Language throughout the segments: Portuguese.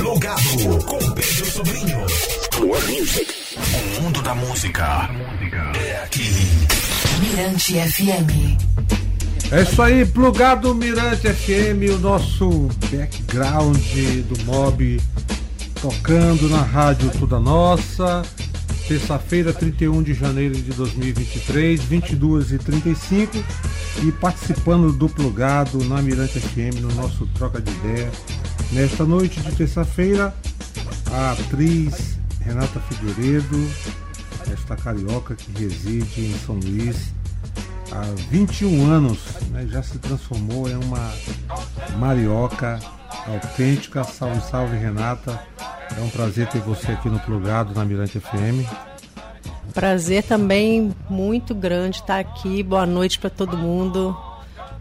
Plugado com Pedro Sobrinho. More music. O mundo da música é aqui. Mirante FM. É isso aí, plugado Mirante FM, o nosso background do mob tocando na rádio Toda Nossa. Terça-feira, 31 de janeiro de 2023, 22 e 35 e participando do plugado na Mirante FM no nosso troca de ideia. Nesta noite de terça-feira, a atriz Renata Figueiredo, esta carioca que reside em São Luís, há 21 anos, né, já se transformou em uma marioca autêntica. Salve, salve Renata. É um prazer ter você aqui no Plugado, na Mirante FM. Prazer também muito grande estar aqui. Boa noite para todo mundo.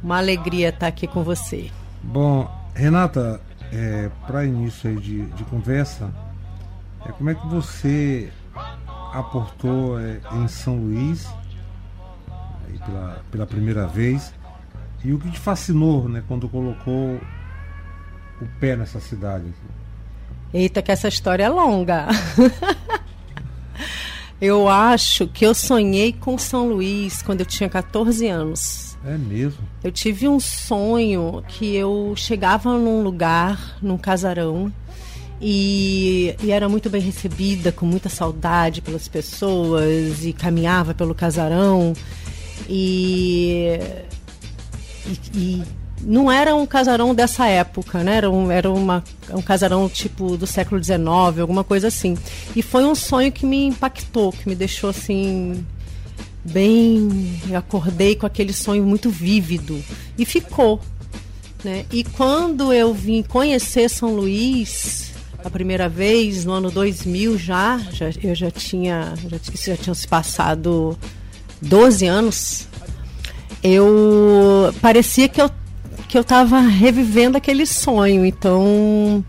Uma alegria estar aqui com você. Bom, Renata, é, para início de, de, conversa, é, como é que você aportou é, em São Luís pela, pela primeira vez. E o que te fascinou né, quando colocou o pé nessa cidade? Eita, que essa história é longa. eu acho que eu sonhei com São Luís quando eu tinha 14 anos. É mesmo? Eu tive um sonho que eu chegava num lugar, num casarão, e, e, era muito bem recebida, com muita saudade pelas pessoas, e caminhava pelo casarão. E, e, e, não era um casarão dessa época, né? Era um, era uma, um casarão tipo do século XIX, alguma coisa assim. E foi um sonho que me impactou, que me deixou assim bem. Eu acordei com aquele sonho muito vívido e ficou. Né? E quando eu vim conhecer São Luís a primeira vez, no ano 2000 já, já eu já tinha, já, já tinham se passado 12 anos, eu parecia que eu que eu estava revivendo aquele sonho. Então,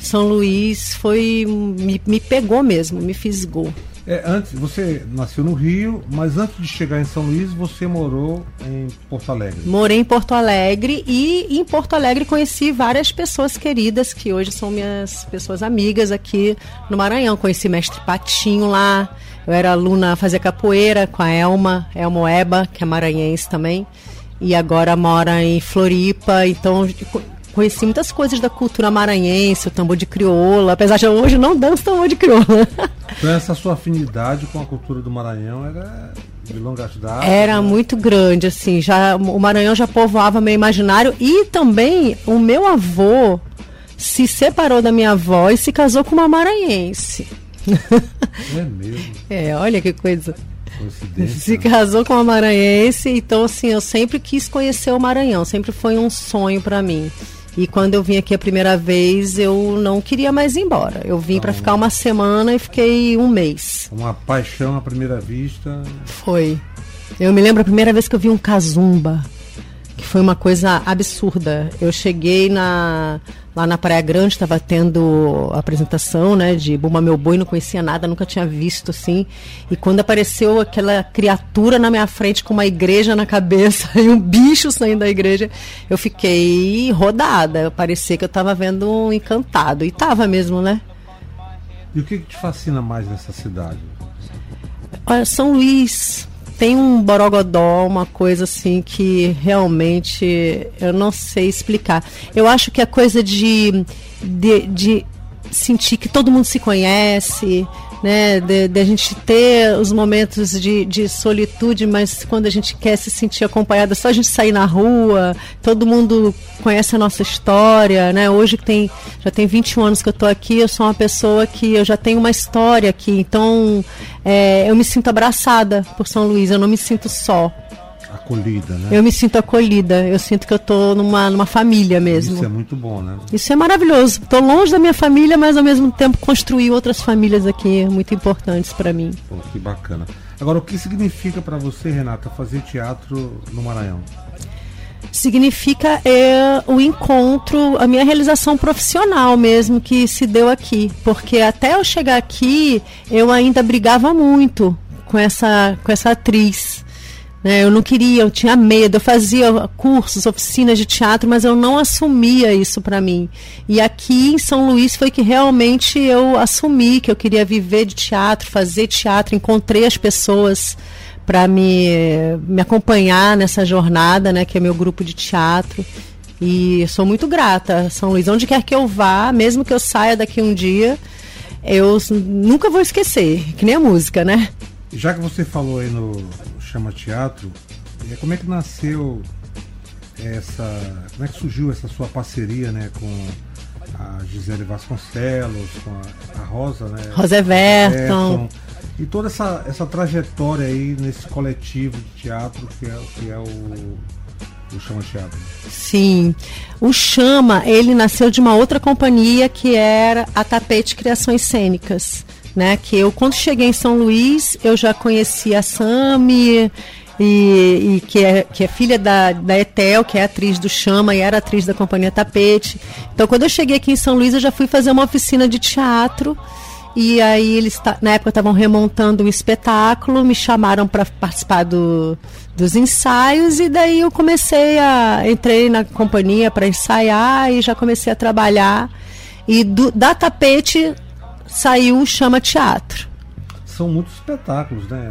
São Luís foi me, me pegou mesmo, me fisgou. É, antes, você nasceu no Rio, mas antes de chegar em São Luís, você morou em Porto Alegre. Morei em Porto Alegre e em Porto Alegre conheci várias pessoas queridas que hoje são minhas pessoas amigas aqui no Maranhão. Conheci mestre Patinho lá, eu era aluna, fazia capoeira com a Elma, Elmo Eba, que é maranhense também. E agora mora em Floripa, então conheci muitas coisas da cultura maranhense, o tambor de crioula, apesar de eu hoje não danço tambor de crioula. Então essa sua afinidade com a cultura do Maranhão era de longa data? Era né? muito grande, assim, já o Maranhão já povoava meu imaginário e também o meu avô se separou da minha avó e se casou com uma maranhense. É mesmo? É, olha que coisa. Se casou com uma maranhense, então assim, eu sempre quis conhecer o Maranhão, sempre foi um sonho para mim. E quando eu vim aqui a primeira vez, eu não queria mais ir embora. Eu vim então, para ficar uma semana e fiquei um mês. Uma paixão à primeira vista. Foi. Eu me lembro a primeira vez que eu vi um casumba, que foi uma coisa absurda. Eu cheguei na lá na Praia Grande estava tendo a apresentação, né, de Bumba Meu Boi, não conhecia nada, nunca tinha visto assim. E quando apareceu aquela criatura na minha frente com uma igreja na cabeça e um bicho saindo da igreja, eu fiquei rodada. Parecia que eu estava vendo um encantado. E tava mesmo, né? E o que, que te fascina mais nessa cidade? Olha, São Luís, tem um borogodó, uma coisa assim que realmente eu não sei explicar. Eu acho que a coisa de, de, de sentir que todo mundo se conhece, né, de, de, a gente ter os momentos de, de solitude, mas quando a gente quer se sentir acompanhada, só a gente sair na rua, todo mundo conhece a nossa história, né? Hoje tem já tem 21 anos que eu estou aqui, eu sou uma pessoa que eu já tenho uma história aqui, então é, eu me sinto abraçada por São Luís, eu não me sinto só acolhida, né? Eu me sinto acolhida, eu sinto que eu estou numa, numa família mesmo. Isso é muito bom, né? Isso é maravilhoso. Estou longe da minha família, mas ao mesmo tempo construí outras famílias aqui muito importantes para mim. Pô, que bacana. Agora, o que significa para você, Renata, fazer teatro no Maranhão? significa é, o encontro, a minha realização profissional mesmo que se deu aqui. Porque até eu chegar aqui, eu ainda brigava muito com essa, com essa atriz? Eu não queria, eu tinha medo, eu fazia cursos, oficinas de teatro, mas eu não assumia isso para mim. E aqui em São Luís foi que realmente eu assumi que eu queria viver de teatro, fazer teatro, encontrei as pessoas para me, me acompanhar nessa jornada, né, que é meu grupo de teatro. E sou muito grata, São Luís. Onde quer que eu vá, mesmo que eu saia daqui um dia, eu nunca vou esquecer, que nem a música, né? Já que você falou aí no Chama Teatro, é, como é que nasceu essa. Como é que surgiu essa sua parceria né, com a Gisele Vasconcelos, com a, a Rosa, né? Rosa Everton. E toda essa, essa trajetória aí nesse coletivo de teatro que é, que é o, o Chama Teatro. Sim. O Chama, ele nasceu de uma outra companhia que era a Tapete Criações Cênicas né? Que eu quando cheguei em São Luís, eu já conhecia a Sami e, e, que, é, que é filha da, da Etel, que é atriz do Chama e era atriz da Companhia Tapete. Então, quando eu cheguei aqui em São Luís, eu já fui fazer uma oficina de teatro. E aí eles na época estavam remontando um espetáculo, me chamaram para participar do, dos ensaios e daí eu comecei a entrei na companhia para ensaiar e já comecei a trabalhar e do, da tapete saiu o Chama Teatro. São muitos espetáculos, né?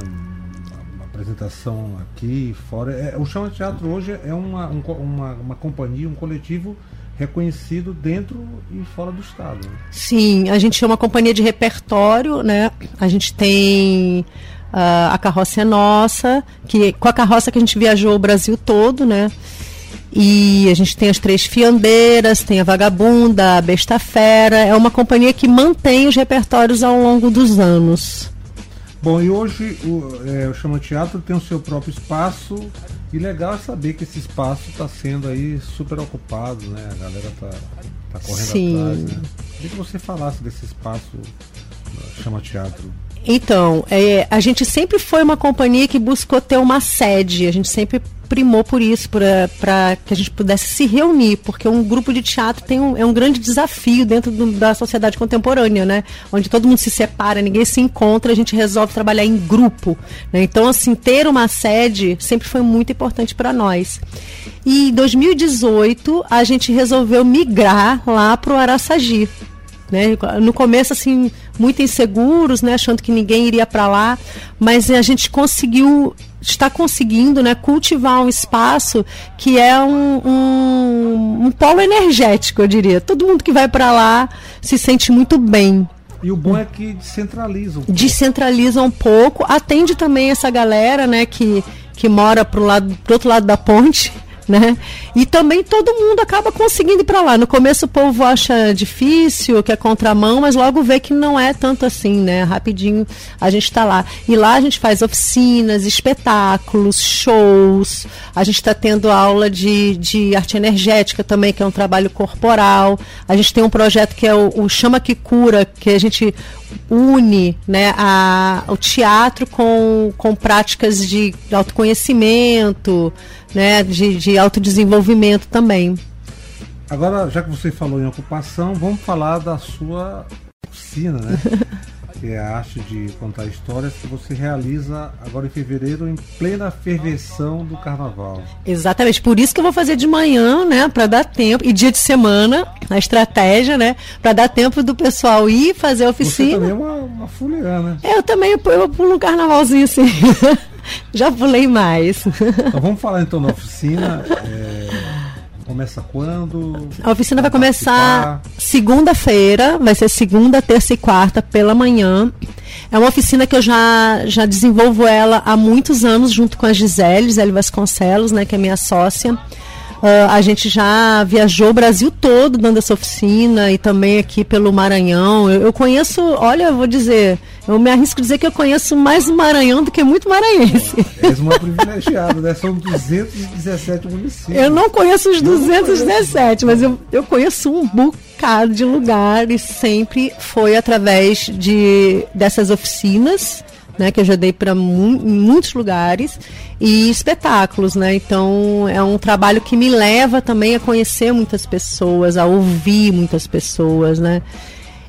Apresentação aqui, fora. É, o Chama Teatro hoje é uma, um, uma, uma companhia, um coletivo reconhecido dentro e fora do estado. Né? Sim, a gente é uma companhia de repertório, né? A gente tem uh, a carroça é nossa, que com a carroça que a gente viajou o Brasil todo, né? E a gente tem as três fiandeiras, tem a Vagabunda, a Besta Fera. É uma companhia que mantém os repertórios ao longo dos anos. Bom, e hoje o, é, o Chama Teatro tem o seu próprio espaço. E legal é saber que esse espaço está sendo aí super ocupado, né? A galera tá, tá correndo Sim. atrás. Né? Queria que você falasse desse espaço Chama Teatro. Então, é, a gente sempre foi uma companhia que buscou ter uma sede. A gente sempre primou por isso, para que a gente pudesse se reunir, porque um grupo de teatro tem um, é um grande desafio dentro do, da sociedade contemporânea, né? Onde todo mundo se separa, ninguém se encontra, a gente resolve trabalhar em grupo. Né? Então, assim, ter uma sede sempre foi muito importante para nós. E em 2018, a gente resolveu migrar lá para o Araçagi. Né? No começo, assim, muito inseguros, né? achando que ninguém iria para lá, mas a gente conseguiu está conseguindo né, cultivar um espaço que é um, um, um polo energético, eu diria. Todo mundo que vai para lá se sente muito bem. E o bom é que descentraliza um pouco. Descentraliza um pouco, atende também essa galera né, que, que mora pro, lado, pro outro lado da ponte né? E também todo mundo acaba conseguindo ir para lá. No começo o povo acha difícil, que é contramão, mas logo vê que não é tanto assim, né? Rapidinho a gente está lá. E lá a gente faz oficinas, espetáculos, shows. A gente está tendo aula de, de arte energética também, que é um trabalho corporal. A gente tem um projeto que é o, o Chama que Cura, que a gente une né, a, o teatro com, com práticas de autoconhecimento, né, de, de autodesenvolvimento também. Agora, já que você falou em ocupação, vamos falar da sua oficina, né? que é a arte de contar histórias que você realiza agora em fevereiro, em plena ferveção do carnaval. Exatamente, por isso que eu vou fazer de manhã, né, para dar tempo, e dia de semana, a estratégia, né, para dar tempo do pessoal ir fazer a oficina. Você também é uma, uma fuliana. Eu também, eu pulo um carnavalzinho assim. Já pulei mais. Então vamos falar então da oficina. É... Começa quando? A oficina vai começar segunda-feira, vai ser segunda, terça e quarta pela manhã. É uma oficina que eu já, já desenvolvo ela há muitos anos junto com a Gisele, Gisele Vasconcelos, né, que é minha sócia. Uh, a gente já viajou o Brasil todo dando essa oficina e também aqui pelo Maranhão. Eu, eu conheço, olha, eu vou dizer, eu me arrisco a dizer que eu conheço mais o Maranhão do que muito maranhense. És uma privilegiada, né? São 217 municípios. Eu não conheço os 217, mas eu, eu conheço um bocado de lugares. Sempre foi através de, dessas oficinas né, que eu já dei para mu muitos lugares e espetáculos, né? Então é um trabalho que me leva também a conhecer muitas pessoas, a ouvir muitas pessoas, né?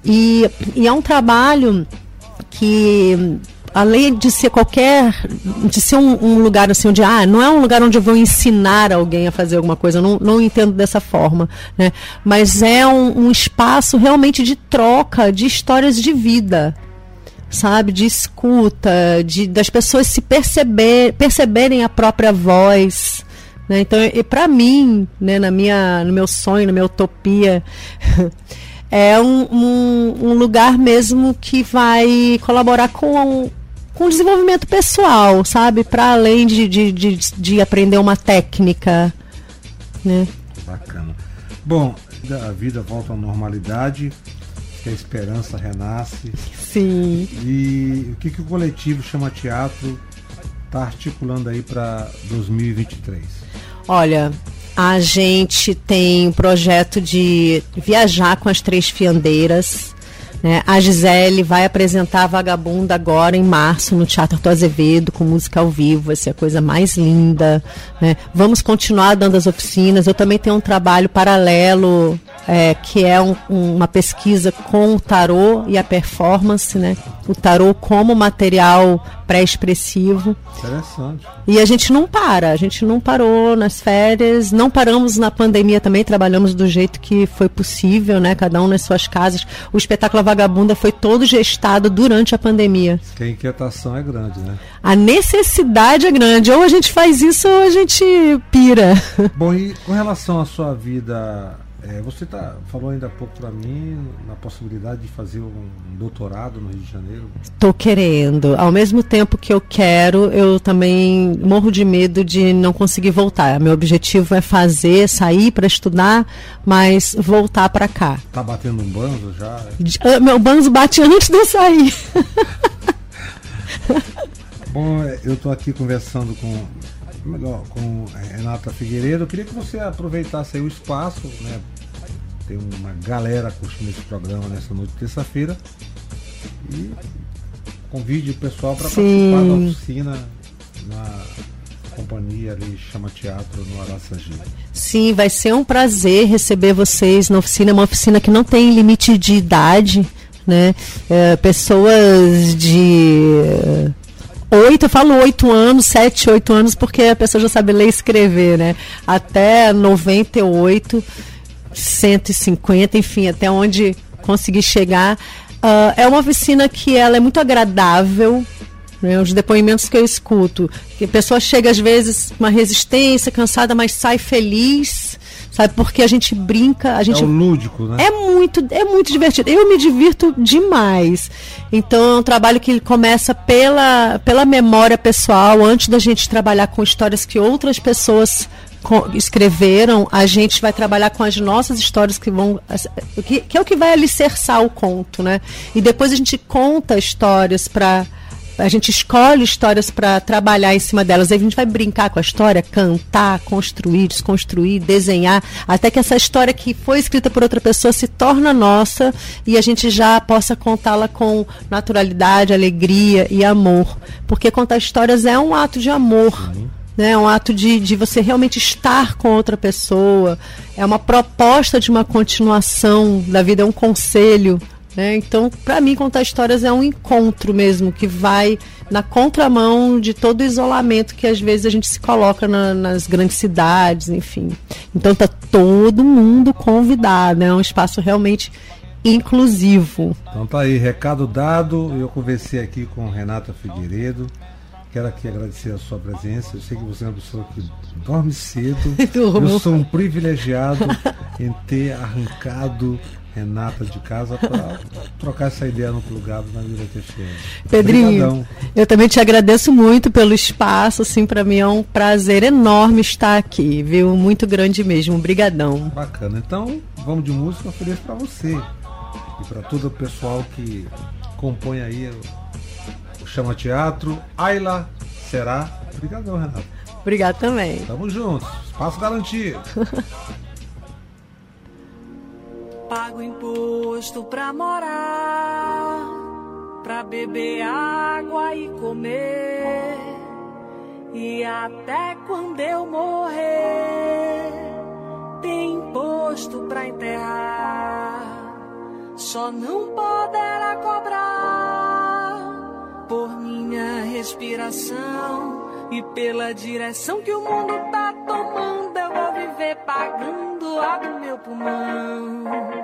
E, e é um trabalho que além de ser qualquer, de ser um, um, lugar assim onde, ah, não é um lugar onde eu vou ensinar alguém a fazer alguma coisa, não, não entendo dessa forma, né? Mas é um, um espaço realmente de troca de histórias de vida, sabe, de escuta, de das pessoas se perceber, perceberem a própria voz. Né? Então, e para mim, né, na minha, no meu sonho, na minha utopia, é um, um, um, lugar mesmo que vai colaborar com com o desenvolvimento pessoal, sabe, para além de, de, de, de, aprender uma técnica, né? Bacana. Bom, a vida volta à normalidade que a esperança renasce. Sim. E o que, que o coletivo Chama Teatro está articulando aí para 2023? Olha, a gente tem um projeto de viajar com as três fiandeiras. Né? A Gisele vai apresentar a Vagabunda agora em março no Teatro do Azevedo, com música ao vivo, vai ser a coisa mais linda. Né? Vamos continuar dando as oficinas. Eu também tenho um trabalho paralelo é, que é um, uma pesquisa com o tarô e a performance, né? O tarô como material pré-expressivo. Interessante. E a gente não para, a gente não parou nas férias, não paramos na pandemia também, trabalhamos do jeito que foi possível, né? Cada um nas suas casas. O espetáculo Vagabunda foi todo gestado durante a pandemia. Que a inquietação é grande, né? A necessidade é grande. Ou a gente faz isso ou a gente pira. Bom, e com relação à sua vida é, você tá, falou ainda há pouco para mim na possibilidade de fazer um doutorado no Rio de Janeiro. Estou querendo. Ao mesmo tempo que eu quero, eu também morro de medo de não conseguir voltar. Meu objetivo é fazer, sair para estudar, mas voltar para cá. Tá batendo um banzo já? Ah, meu banzo bate antes de eu sair. Bom, eu estou aqui conversando com melhor com Renata Figueiredo. Eu queria que você aproveitasse o espaço, né? Tem uma galera curtindo esse programa nessa noite de terça-feira. E convide o pessoal para participar da oficina na companhia ali chama Teatro no Araçagi. Sim, vai ser um prazer receber vocês na oficina, uma oficina que não tem limite de idade, né? É, pessoas de oito, eu falo oito anos, sete, oito anos, porque a pessoa já sabe ler e escrever, né? Até 98 150, enfim, até onde conseguir chegar. Uh, é uma oficina que ela é muito agradável, né, os depoimentos que eu escuto. Que a pessoa chega às vezes uma resistência, cansada, mas sai feliz, sabe? Porque a gente brinca, a gente é lúdico, né? É muito, é muito divertido. Eu me divirto demais. Então é um trabalho que começa pela pela memória pessoal, antes da gente trabalhar com histórias que outras pessoas escreveram, a gente vai trabalhar com as nossas histórias que vão. Que, que é o que vai alicerçar o conto, né? E depois a gente conta histórias para a gente escolhe histórias para trabalhar em cima delas. Aí a gente vai brincar com a história, cantar, construir, desconstruir, desenhar, até que essa história que foi escrita por outra pessoa se torna nossa e a gente já possa contá-la com naturalidade, alegria e amor. Porque contar histórias é um ato de amor. Uhum né? É um ato de, de você realmente estar com outra pessoa, é uma proposta de uma continuação da vida, é um conselho. Né? Então, para mim, contar histórias é um encontro mesmo, que vai na contramão de todo o isolamento que às vezes a gente se coloca na, nas grandes cidades, enfim. Então, tá todo mundo convidado, é um espaço realmente inclusivo. Então tá aí, recado dado. Eu conversei aqui com Renata Figueiredo. Quero aqui agradecer a sua presença. Eu sei que você é uma pessoa que dorme cedo. Eu sou um privilegiado em ter arrancado Renata de casa para trocar essa ideia no plugado na Vila Teixeira. Pedrinho, Obrigadão. eu também te agradeço muito pelo espaço, assim, para mim é um prazer enorme estar aqui, viu? Muito grande mesmo. Obrigadão. Bacana. Então, vamos de música, ofereço para você e para todo o pessoal que compõe aí Chama Teatro. Ayla será. Obrigadão, Renato. Obrigado também. Tamo juntos. Espaço garantido. Pago imposto pra morar, pra beber água e comer. E até quando eu morrer, tem imposto pra enterrar. Só não poderá cobrar por minha respiração e pela direção que o mundo tá tomando, eu vou viver pagando a do meu pulmão.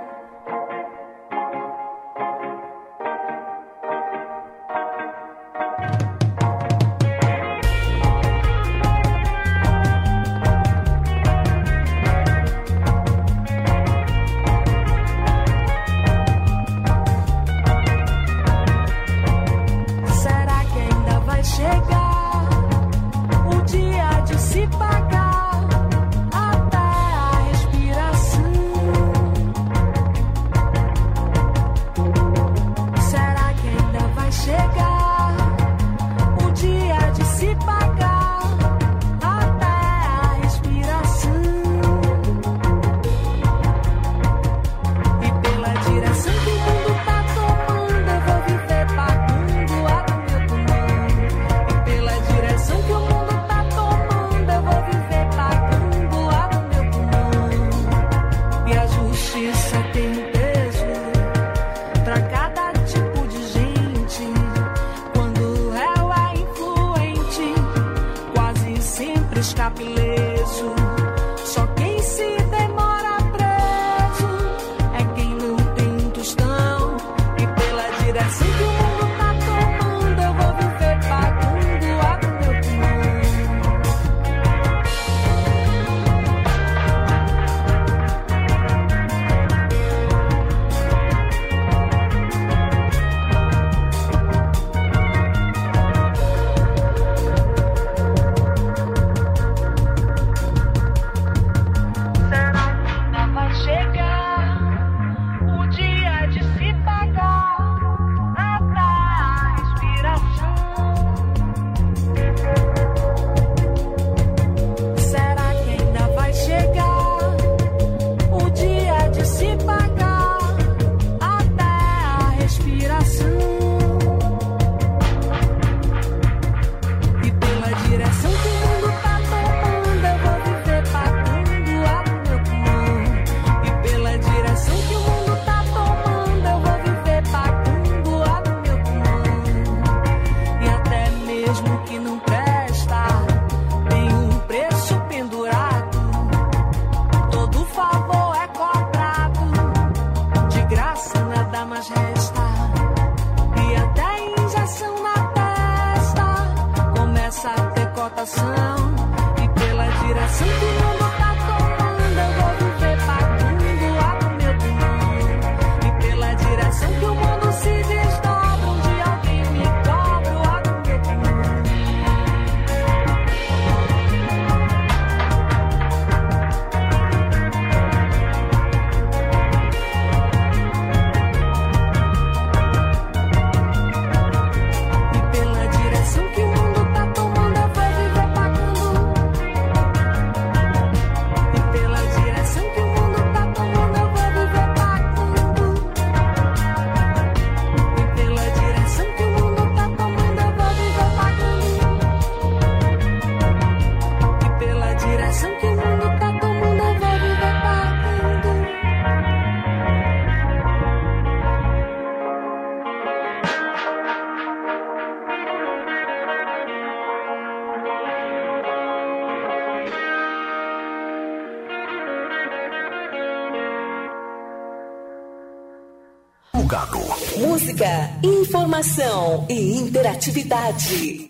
Informação e interatividade.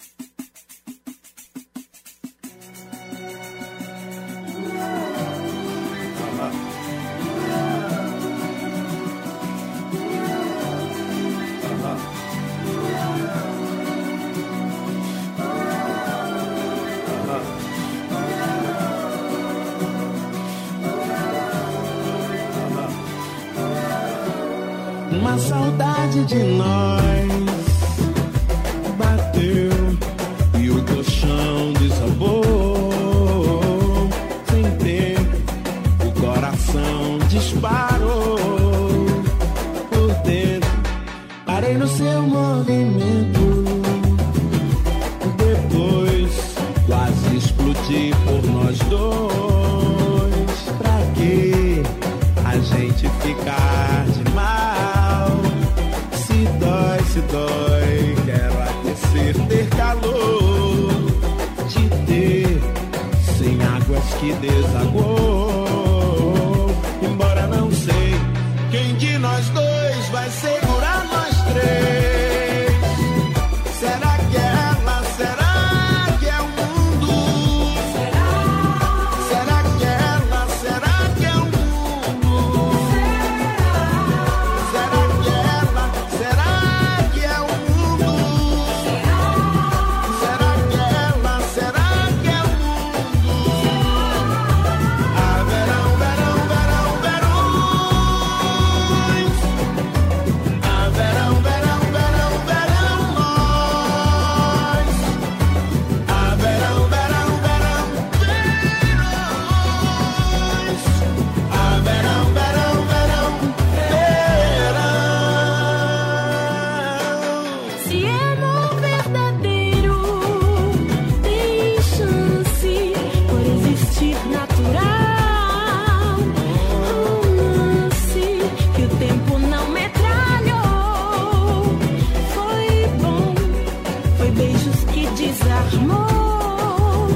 desarmou.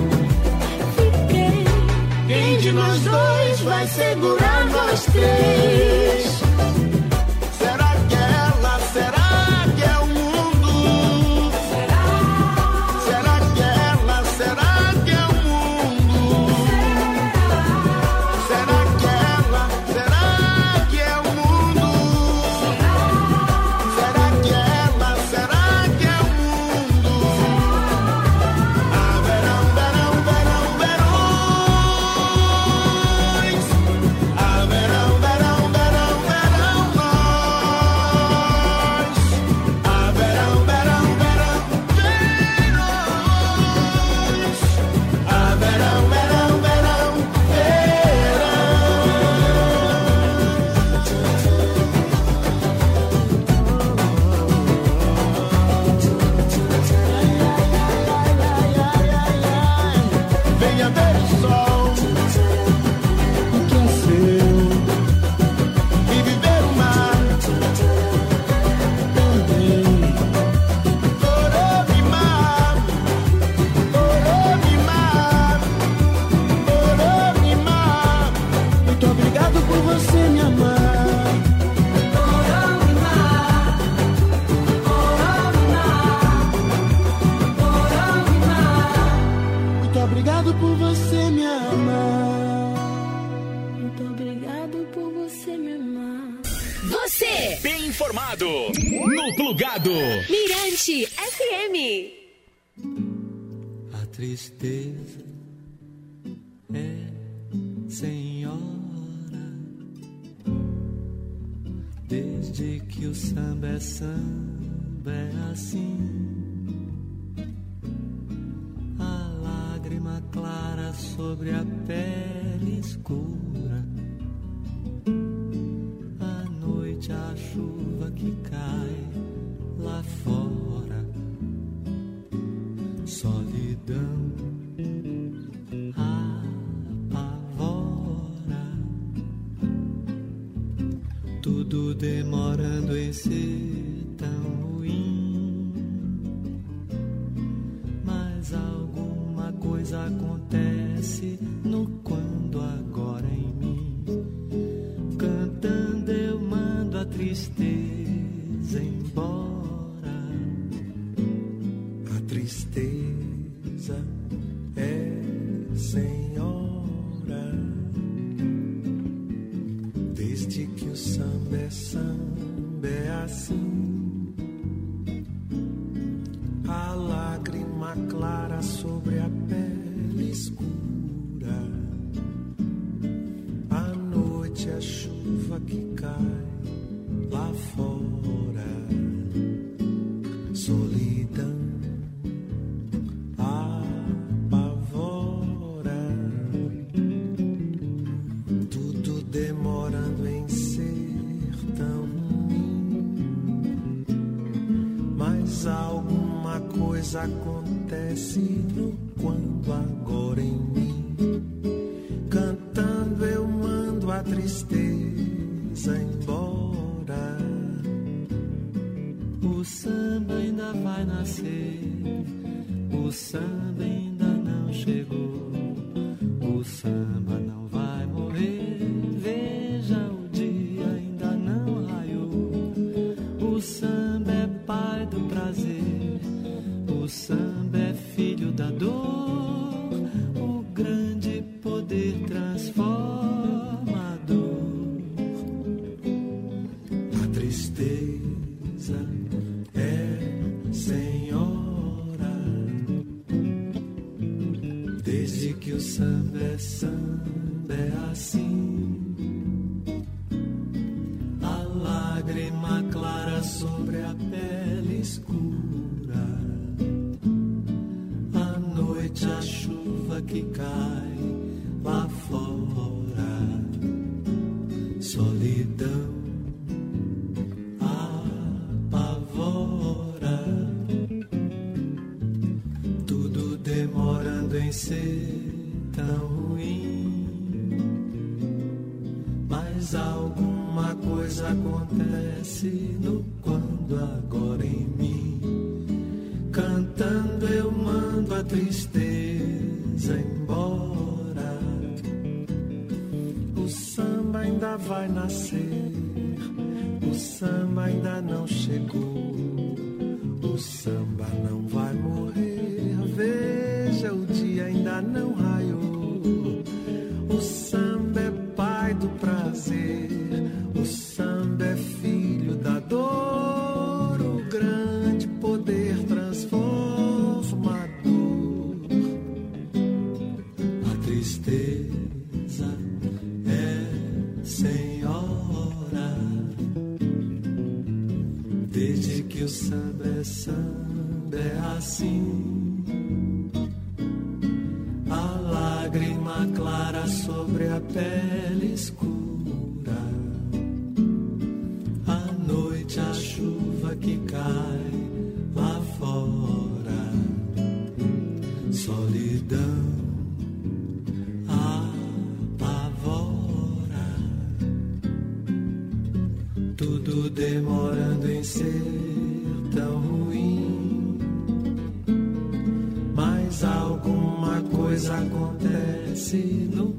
Fiquei. Quem de nós dois vai segurar nós três? teme. A tristeza é senhora desde que o samba é samba é assim. A lágrima clara sobre a pele escura. A noite, a chuva que cai lá fora solidão apavora. Tudo demorando em ser tão ruim, mas alguma coisa acontece no quando agora em mim. Cantando eu mando a tristeza embora. mas acontece no quanto agora em mim. Cantando eu mando a tristeza embora. O samba ainda vai nascer, o samba ainda não chegou, o samba lágrima clara sobre a pele escura. A noite, a chuva que cai lá fora. know tudo demorando em ser tão ruim. Mas alguma coisa acontece no